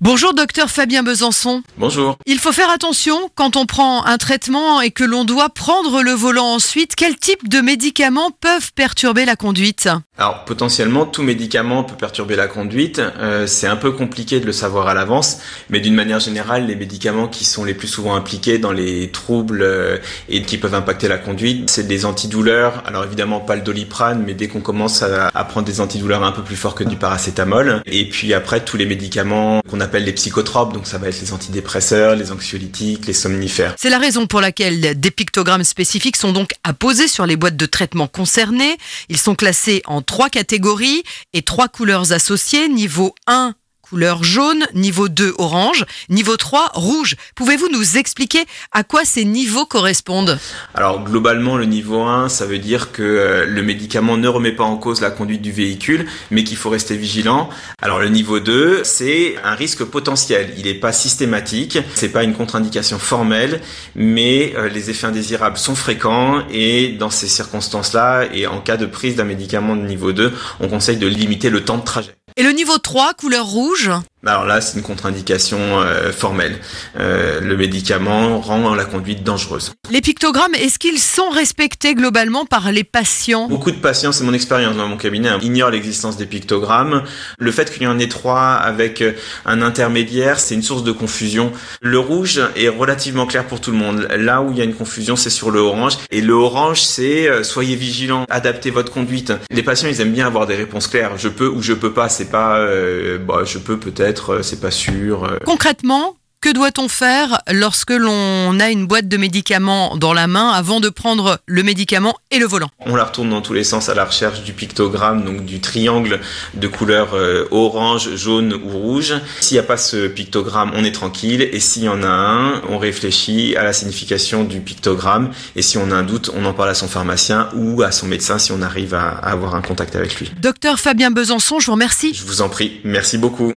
Bonjour docteur Fabien Besançon. Bonjour. Il faut faire attention quand on prend un traitement et que l'on doit prendre le volant ensuite. Quel type de médicaments peuvent perturber la conduite? Alors potentiellement tout médicament peut perturber la conduite. Euh, c'est un peu compliqué de le savoir à l'avance, mais d'une manière générale, les médicaments qui sont les plus souvent impliqués dans les troubles euh, et qui peuvent impacter la conduite, c'est des antidouleurs. Alors évidemment pas le doliprane, mais dès qu'on commence à, à prendre des antidouleurs un peu plus forts que du paracétamol, et puis après tous les médicaments qu'on a appelle les psychotropes, donc ça va être les antidépresseurs, les anxiolytiques, les somnifères. C'est la raison pour laquelle des pictogrammes spécifiques sont donc apposés sur les boîtes de traitement concernées. Ils sont classés en trois catégories et trois couleurs associées, niveau 1 couleur jaune, niveau 2 orange, niveau 3 rouge. Pouvez-vous nous expliquer à quoi ces niveaux correspondent? Alors globalement, le niveau 1, ça veut dire que euh, le médicament ne remet pas en cause la conduite du véhicule, mais qu'il faut rester vigilant. Alors le niveau 2, c'est un risque potentiel. Il n'est pas systématique, c'est pas une contre-indication formelle, mais euh, les effets indésirables sont fréquents et dans ces circonstances-là et en cas de prise d'un médicament de niveau 2, on conseille de limiter le temps de trajet. Et le niveau 3, couleur rouge alors là, c'est une contre-indication euh, formelle. Euh, le médicament rend la conduite dangereuse. Les pictogrammes, est-ce qu'ils sont respectés globalement par les patients? Beaucoup de patients, c'est mon expérience dans mon cabinet, hein, ignorent l'existence des pictogrammes. Le fait qu'il y en ait trois avec euh, un intermédiaire, c'est une source de confusion. Le rouge est relativement clair pour tout le monde. Là où il y a une confusion, c'est sur le orange. Et le orange, c'est euh, soyez vigilants, adaptez votre conduite. Les patients, ils aiment bien avoir des réponses claires. Je peux ou je peux pas. C'est pas, euh, bah, je peux peut-être euh, c'est pas sûr. Euh. Concrètement, que doit-on faire lorsque l'on a une boîte de médicaments dans la main avant de prendre le médicament et le volant? On la retourne dans tous les sens à la recherche du pictogramme, donc du triangle de couleur euh, orange, jaune ou rouge. S'il n'y a pas ce pictogramme, on est tranquille. Et s'il y en a un, on réfléchit à la signification du pictogramme. Et si on a un doute, on en parle à son pharmacien ou à son médecin si on arrive à avoir un contact avec lui. Docteur Fabien Besançon, je vous remercie. Je vous en prie. Merci beaucoup.